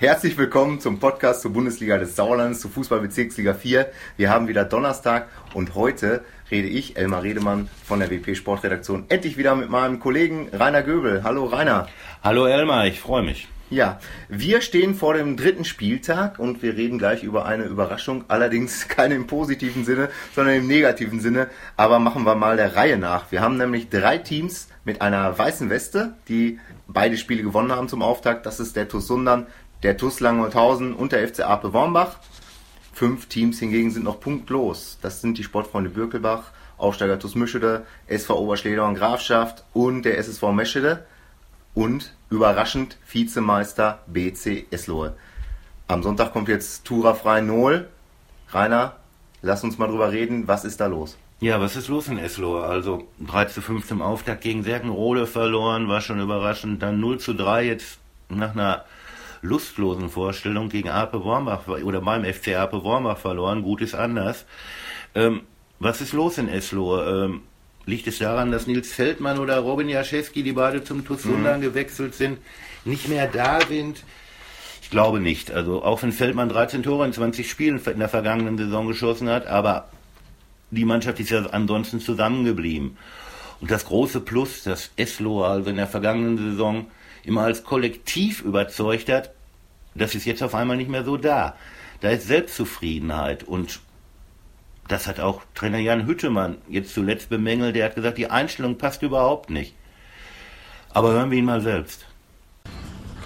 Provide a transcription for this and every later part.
Herzlich willkommen zum Podcast zur Bundesliga des Sauerlandes, zu Fußballbezirksliga 4. Wir haben wieder Donnerstag und heute rede ich, Elmar Redemann von der WP Sportredaktion, endlich wieder mit meinem Kollegen Rainer Göbel. Hallo Rainer. Hallo Elmar, ich freue mich. Ja, wir stehen vor dem dritten Spieltag und wir reden gleich über eine Überraschung, allerdings keine im positiven Sinne, sondern im negativen Sinne. Aber machen wir mal der Reihe nach. Wir haben nämlich drei Teams mit einer weißen Weste, die beide Spiele gewonnen haben zum Auftakt. Das ist der TuS Sundern, der TuS Langholthausen und der FC Ape Wormbach. Fünf Teams hingegen sind noch punktlos. Das sind die Sportfreunde Birkelbach, Aufsteiger TuS Mischede, SV Oberschleder und Grafschaft und der SSV Meschede und überraschend Vizemeister BC Eslohe. Am Sonntag kommt jetzt Tura Frei Null. Rainer, lass uns mal drüber reden. Was ist da los? Ja, was ist los in Eslohe? Also 3 zu 5 im Auftakt gegen Serkenrode verloren, war schon überraschend. Dann 0 zu 3 jetzt nach einer lustlosen Vorstellung gegen Ape Wormbach oder beim FC Ape Wormbach verloren. Gut ist anders. Ähm, was ist los in Eslohe? Ähm, liegt es daran, dass Nils Feldmann oder Robin Jaschewski, die beide zum TuS mhm. gewechselt sind, nicht mehr da sind? Ich glaube nicht. Also auch wenn Feldmann 13 Tore in 20 Spielen in der vergangenen Saison geschossen hat, aber die Mannschaft ist ja ansonsten zusammengeblieben. Und das große Plus, dass Eslo also in der vergangenen Saison immer als Kollektiv überzeugt hat, das ist jetzt auf einmal nicht mehr so da. Da ist Selbstzufriedenheit und das hat auch Trainer Jan Hüttemann jetzt zuletzt bemängelt. Der hat gesagt, die Einstellung passt überhaupt nicht. Aber hören wir ihn mal selbst.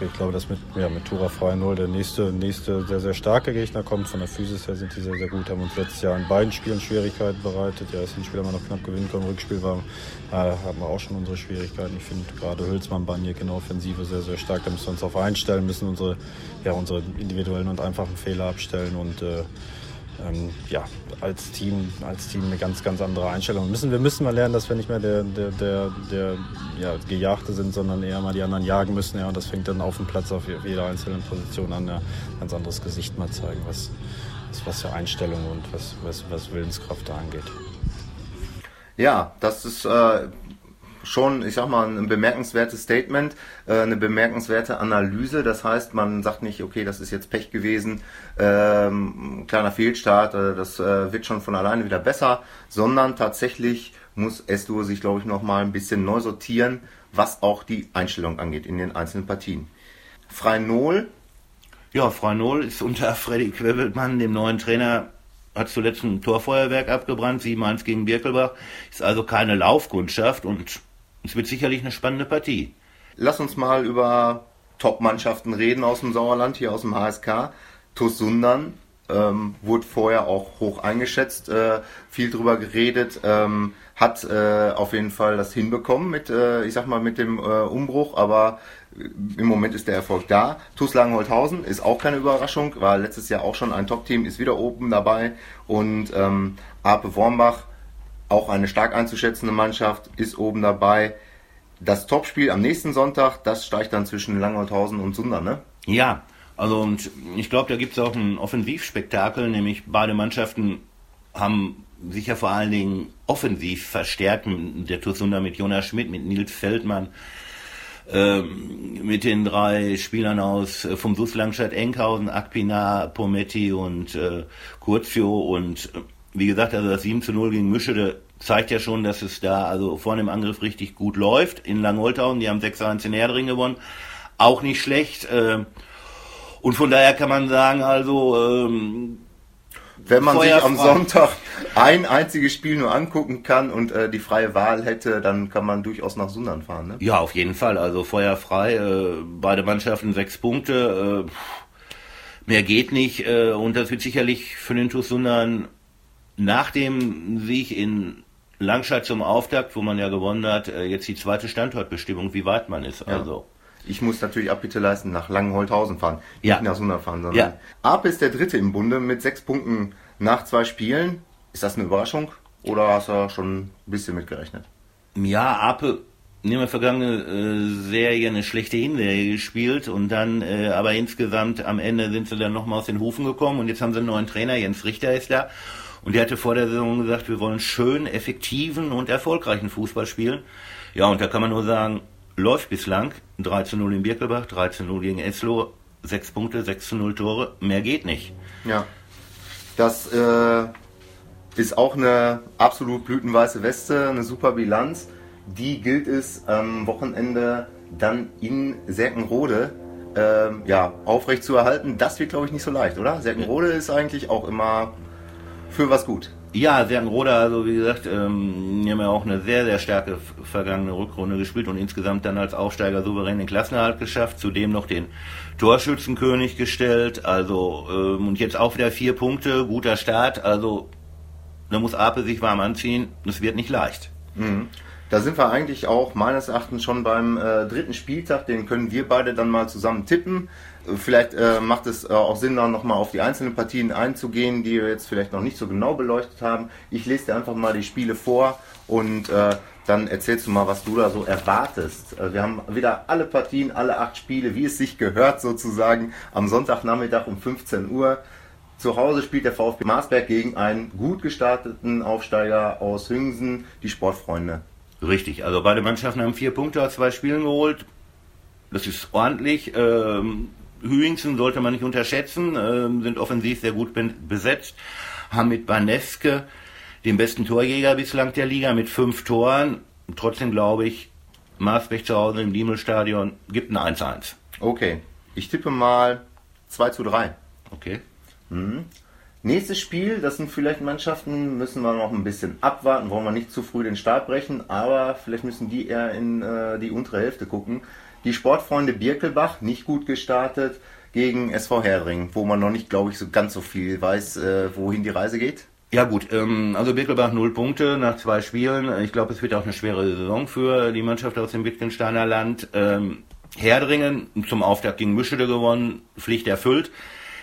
Okay, ich glaube, dass mit, ja, mit Tura Frei 0 der nächste, nächste sehr, sehr starke Gegner kommt. Von der Physis her sind die sehr, sehr gut. Haben uns letztes Jahr in beiden Spielen Schwierigkeiten bereitet. Ja, das Hinspiel haben wir noch knapp gewinnen können. Rückspiel war, äh, haben wir auch schon unsere Schwierigkeiten. Ich finde gerade Hülsmann, Banjek in der Offensive sehr, sehr stark. Da müssen wir uns auf einstellen, müssen unsere, ja, unsere individuellen und einfachen Fehler abstellen und äh, ähm, ja, als Team, als Team eine ganz, ganz andere Einstellung. Müssen, wir müssen mal lernen, dass wir nicht mehr der, der, der, der ja, Gejagte sind, sondern eher mal die anderen jagen müssen. Ja, und das fängt dann auf dem Platz auf jeder einzelnen Position an, ja, ganz anderes Gesicht mal zeigen, was, was, was für Einstellung und was, was, was Willenskraft da angeht. Ja, das ist äh, schon, ich sag mal, ein bemerkenswertes Statement, äh, eine bemerkenswerte Analyse. Das heißt, man sagt nicht, okay, das ist jetzt Pech gewesen, ähm, kleiner Fehlstart, äh, das äh, wird schon von alleine wieder besser, sondern tatsächlich muss Estu sich, glaube ich, noch mal ein bisschen neu sortieren, was auch die Einstellung angeht in den einzelnen Partien. Freinol. Ja, Freinol ist unter Freddy Quebbelmann, dem neuen Trainer, hat zuletzt ein Torfeuerwerk abgebrannt, 7-1 gegen Birkelbach, ist also keine Laufkundschaft und es wird sicherlich eine spannende Partie. Lass uns mal über Top-Mannschaften reden aus dem Sauerland, hier aus dem HSK. TuS Sundern ähm, wurde vorher auch hoch eingeschätzt, äh, viel drüber geredet, ähm, hat äh, auf jeden Fall das hinbekommen mit, äh, ich sag mal, mit dem äh, Umbruch, aber im Moment ist der Erfolg da. TuS Langenholthausen ist auch keine Überraschung, war letztes Jahr auch schon ein Top-Team, ist wieder oben dabei und ähm, Ape Wormbach auch eine stark einzuschätzende Mannschaft, ist oben dabei. Das Topspiel am nächsten Sonntag, das steigt dann zwischen Langholthausen und Sunder, ne? Ja, also und ich glaube, da gibt es auch ein Offensivspektakel, nämlich beide Mannschaften haben sich ja vor allen Dingen offensiv verstärkt. Der Tusunder mit Jonas Schmidt, mit Nils Feldmann, ähm, mit den drei Spielern aus äh, vom SUS Langstadt Enkhausen, Akpina, Pometti und äh, Kurzio und äh, wie gesagt, also das 7 zu 0 gegen Mischede zeigt ja schon, dass es da also vorne im Angriff richtig gut läuft. In Langholthausen, die haben 6-1 in Erdring gewonnen. Auch nicht schlecht. Äh, und von daher kann man sagen, also ähm, wenn man sich am Sonntag ein einziges Spiel nur angucken kann und äh, die freie Wahl hätte, dann kann man durchaus nach Sundern fahren. Ne? Ja, auf jeden Fall. Also feuerfrei. Äh, beide Mannschaften sechs Punkte. Äh, mehr geht nicht. Äh, und das wird sicherlich für den TuS Sundern nach dem Sieg in Langstadt zum Auftakt, wo man ja gewonnen hat, äh, jetzt die zweite Standortbestimmung, wie weit man ist. Ja. Also. Ich muss natürlich Abbitte leisten, nach Langenholthausen fahren, ja. nicht nach Sunda fahren, sondern ja. Ape ist der dritte im Bunde mit sechs Punkten nach zwei Spielen. Ist das eine Überraschung oder hast du schon ein bisschen mitgerechnet? Ja, Ape nehmen wir vergangene äh, Serie eine schlechte Hinserie gespielt und dann äh, aber insgesamt am Ende sind sie dann nochmal aus den Hufen gekommen und jetzt haben sie einen neuen Trainer, Jens Richter ist da und der hatte vor der Saison gesagt, wir wollen schön, effektiven und erfolgreichen Fußball spielen. Ja, und da kann man nur sagen, läuft bislang. 3 zu 0 in Birkelbach, 3 zu 0 gegen Eslo. sechs Punkte, sechs zu null Tore, mehr geht nicht. Ja. Das äh, ist auch eine absolut blütenweiße Weste, eine super Bilanz. Die gilt es am Wochenende dann in Serkenrode ähm, ja, aufrecht zu erhalten. Das wird, glaube ich, nicht so leicht, oder? Serkenrode ist eigentlich auch immer für was gut. Ja, Serkenrode, also wie gesagt, ähm, die haben ja auch eine sehr, sehr starke vergangene Rückrunde gespielt und insgesamt dann als Aufsteiger souverän den Klassenerhalt geschafft, zudem noch den Torschützenkönig gestellt, also ähm, und jetzt auch wieder vier Punkte, guter Start, also da muss Ape sich warm anziehen, das wird nicht leicht. Mhm. Da sind wir eigentlich auch meines Erachtens schon beim äh, dritten Spieltag, den können wir beide dann mal zusammen tippen. Äh, vielleicht äh, macht es äh, auch Sinn, dann nochmal auf die einzelnen Partien einzugehen, die wir jetzt vielleicht noch nicht so genau beleuchtet haben. Ich lese dir einfach mal die Spiele vor und äh, dann erzählst du mal, was du da so erwartest. Äh, wir haben wieder alle Partien, alle acht Spiele, wie es sich gehört sozusagen, am Sonntagnachmittag um 15 Uhr. Zu Hause spielt der VfB Marsberg gegen einen gut gestarteten Aufsteiger aus Hüngsen, die Sportfreunde. Richtig, also beide Mannschaften haben vier Punkte aus zwei Spielen geholt. Das ist ordentlich. Ähm, Hüingsen sollte man nicht unterschätzen, ähm, sind offensiv sehr gut besetzt, haben mit Baneske den besten Torjäger bislang der Liga mit fünf Toren. Trotzdem glaube ich, Marsberg zu Hause im Diemelstadion gibt ein 1-1. Okay, ich tippe mal 2 zu 3. Okay. Mhm. Nächstes Spiel, das sind vielleicht Mannschaften, müssen wir noch ein bisschen abwarten, wollen wir nicht zu früh den Start brechen, aber vielleicht müssen die eher in äh, die untere Hälfte gucken. Die Sportfreunde Birkelbach, nicht gut gestartet, gegen SV Herdring, wo man noch nicht, glaube ich, so ganz so viel weiß, äh, wohin die Reise geht. Ja gut, ähm, also Birkelbach null Punkte nach zwei Spielen. Ich glaube, es wird auch eine schwere Saison für die Mannschaft aus dem Wittgensteiner Land. Ähm, Herdringen zum Auftakt gegen Mischede gewonnen, Pflicht erfüllt.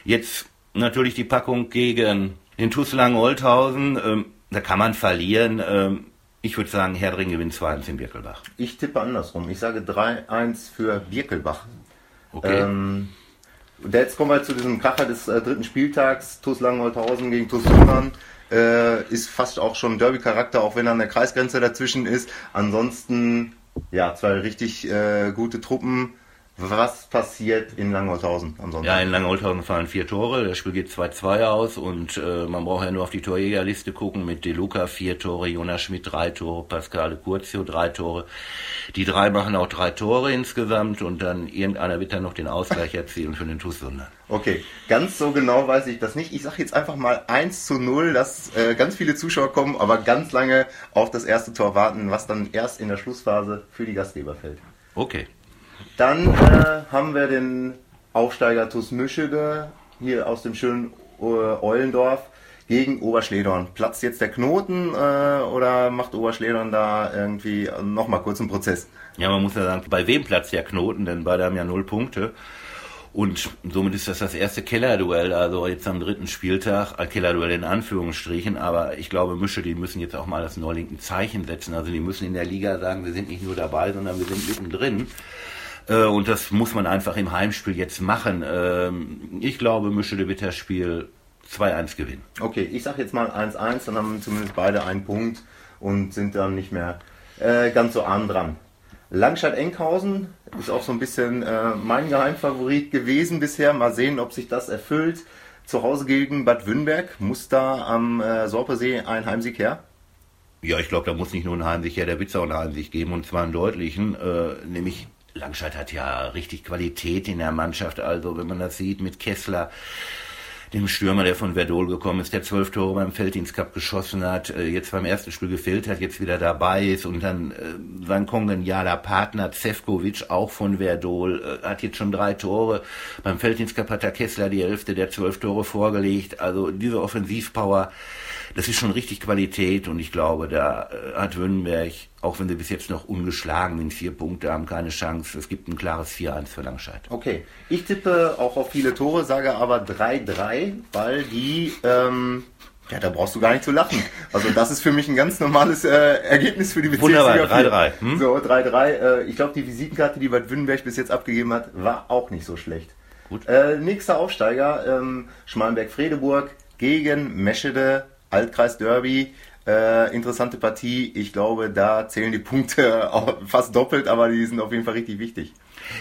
Jetzt natürlich die Packung gegen den TuS Langen-Olthausen. Ähm, da kann man verlieren. Ähm, ich würde sagen, Herdring gewinnt 2-1 in Birkelbach. Ich tippe andersrum. Ich sage 3-1 für Birkelbach. Okay. Ähm, jetzt kommen wir zu diesem Kracher des äh, dritten Spieltags. TuS Langen-Olthausen gegen TuS Sundern. Äh, ist fast auch schon Derby-Charakter, auch wenn dann eine Kreisgrenze dazwischen ist. Ansonsten, ja, zwei richtig äh, gute Truppen. Was passiert in Langholthausen am Sonntag? Ja, in Langholthausen fallen vier Tore. Das Spiel geht 2-2 aus und äh, man braucht ja nur auf die Torjägerliste gucken mit De Luca vier Tore, Jonas Schmidt drei Tore, Pascale Curzio drei Tore. Die drei machen auch drei Tore insgesamt und dann irgendeiner wird dann noch den Ausgleich erzielen für den Tussunder. Okay, ganz so genau weiß ich das nicht. Ich sage jetzt einfach mal 1 zu 0, dass äh, ganz viele Zuschauer kommen, aber ganz lange auf das erste Tor warten, was dann erst in der Schlussphase für die Gastgeber fällt. Okay. Dann äh, haben wir den Aufsteiger TuS Mischede hier aus dem schönen äh, Eulendorf gegen Oberschledorn. Platzt jetzt der Knoten äh, oder macht Oberschledorn da irgendwie nochmal kurz einen Prozess? Ja, man muss ja sagen, bei wem platzt der Knoten? Denn beide haben ja null Punkte. Und somit ist das das erste Kellerduell, also jetzt am dritten Spieltag, äh, Kellerduell in Anführungsstrichen, aber ich glaube, Mische, die müssen jetzt auch mal das Neulinken Zeichen setzen. Also die müssen in der Liga sagen, wir sind nicht nur dabei, sondern wir sind mittendrin. Äh, und das muss man einfach im Heimspiel jetzt machen. Ähm, ich glaube, Mische de Witter Spiel 2-1 gewinnen. Okay, ich sage jetzt mal 1-1, dann haben zumindest beide einen Punkt und sind dann nicht mehr äh, ganz so arm dran. Langstadt-Enkhausen ist auch so ein bisschen äh, mein Geheimfavorit gewesen bisher. Mal sehen, ob sich das erfüllt. Zu Hause gegen Bad Wünnberg muss da am äh, Sorpesee ein Heimsieg her. Ja, ich glaube, da muss nicht nur ein Heimsieg her, der wird es auch einen Heimsieg geben und zwar einen deutlichen, äh, nämlich Langscheid hat ja richtig Qualität in der Mannschaft. Also wenn man das sieht mit Kessler, dem Stürmer, der von Verdol gekommen ist, der zwölf Tore beim Felddienstcup geschossen hat, äh, jetzt beim ersten Spiel gefehlt hat, jetzt wieder dabei ist und dann äh, sein kongenialer Partner Zevkovic, auch von Verdol, äh, hat jetzt schon drei Tore. Beim Felddienstcup hat der Kessler die Hälfte der zwölf Tore vorgelegt. Also diese Offensivpower, das ist schon richtig Qualität und ich glaube, da äh, hat Wünnenberg, auch wenn sie bis jetzt noch ungeschlagen sind, vier Punkte haben, keine Chance. Es gibt ein klares 4-1 für Langscheid. Okay, ich tippe auch auf viele Tore, sage aber 3-3, weil die, ähm, ja, da brauchst du gar nicht zu lachen. Also das ist für mich ein ganz normales äh, Ergebnis für die Bezirksliga. Wunderbar, 3-3. Hm? So, 3-3. Äh, ich glaube, die Visitenkarte, die Bad Wünnenberg bis jetzt abgegeben hat, war auch nicht so schlecht. Gut. Äh, nächster Aufsteiger, ähm, Schmalenberg-Fredeburg gegen Meschede Altkreis Derby. Äh, interessante Partie. Ich glaube, da zählen die Punkte fast doppelt, aber die sind auf jeden Fall richtig wichtig.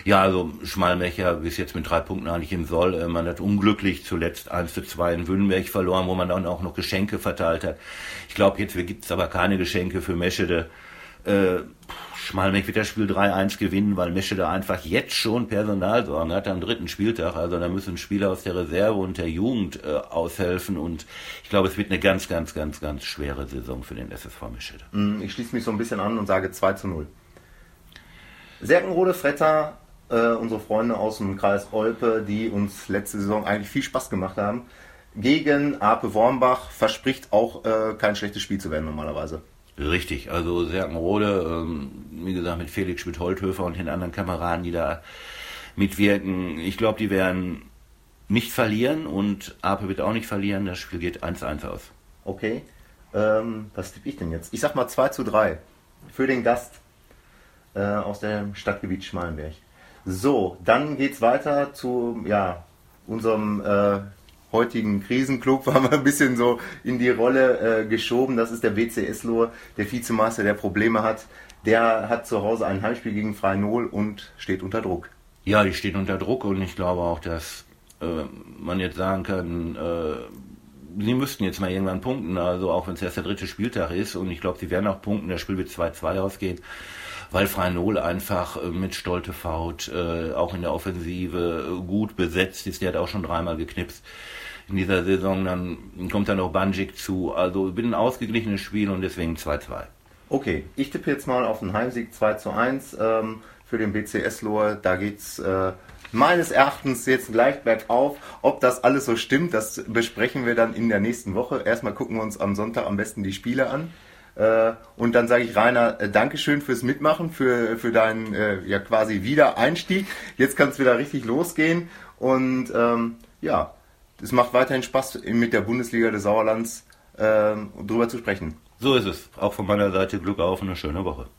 Ja, also Schmalmecher ist jetzt mit drei Punkten eigentlich im Soll. Äh, man hat unglücklich zuletzt 1 zu 2 in Wünnberg verloren, wo man dann auch noch Geschenke verteilt hat. Ich glaube, jetzt gibt es aber keine Geschenke für Meschede. Äh, Schmalmeck wird das Spiel 3-1 gewinnen, weil Meschede einfach jetzt schon Personalsorgen hat am dritten Spieltag. Also da müssen Spieler aus der Reserve und der Jugend äh, aushelfen und ich glaube, es wird eine ganz, ganz, ganz, ganz schwere Saison für den SSV Meschede. Mm, ich schließe mich so ein bisschen an und sage 2 zu 0. Serkenrode Fretter, äh, unsere Freunde aus dem Kreis Olpe, die uns letzte Saison eigentlich viel Spaß gemacht haben, gegen Ape Wormbach verspricht auch äh, kein schlechtes Spiel zu werden normalerweise. Richtig, also Serkenrode, ähm, wie gesagt, mit Felix Schmidt-Holthöfer und den anderen Kameraden, die da mitwirken. Ich glaube, die werden nicht verlieren und Ape wird auch nicht verlieren. Das Spiel geht 1-1 aus. Okay. Ähm, was tippe ich denn jetzt? Ich sag mal 2 zu 3 für den Gast äh, aus dem Stadtgebiet Schmalenberg. So, dann geht's weiter zu ja, unserem äh, heutigen Krisenclub haben wir ein bisschen so in die Rolle äh, geschoben. Das ist der BCS Lohr, der Vizemeister, der Probleme hat. Der hat zu Hause ein Heimspiel gegen Freinol und steht unter Druck. Ja, die steht unter Druck und ich glaube auch, dass äh, man jetzt sagen kann, äh, sie müssten jetzt mal irgendwann punkten, also auch wenn es erst der dritte Spieltag ist und ich glaube, sie werden auch punkten, das Spiel wird 2-2 ausgehen, weil Freinol einfach äh, mit Stolte Faut äh, auch in der Offensive äh, gut besetzt ist, der hat auch schon dreimal geknipst in dieser Saison. Dann kommt dann noch Banjik zu. Also bin ein ausgeglichenes Spiel und deswegen 2-2. Okay, ich tippe jetzt mal auf einen Heimsieg 2 zu 1 ähm, für den BCS Lohr. Da geht's äh, meines Erachtens jetzt gleich bergauf. Ob das alles so stimmt, das besprechen wir dann in der nächsten Woche. Erstmal gucken wir uns am Sonntag am besten die Spiele an. Äh, und dann sage ich Rainer, äh, Dankeschön fürs Mitmachen, für, für deinen äh, ja quasi Wiedereinstieg. Jetzt kann es wieder richtig losgehen. Und ähm, ja, es macht weiterhin Spaß, mit der Bundesliga des Sauerlands äh, drüber zu sprechen. So ist es. Auch von meiner Seite Glück auf und eine schöne Woche.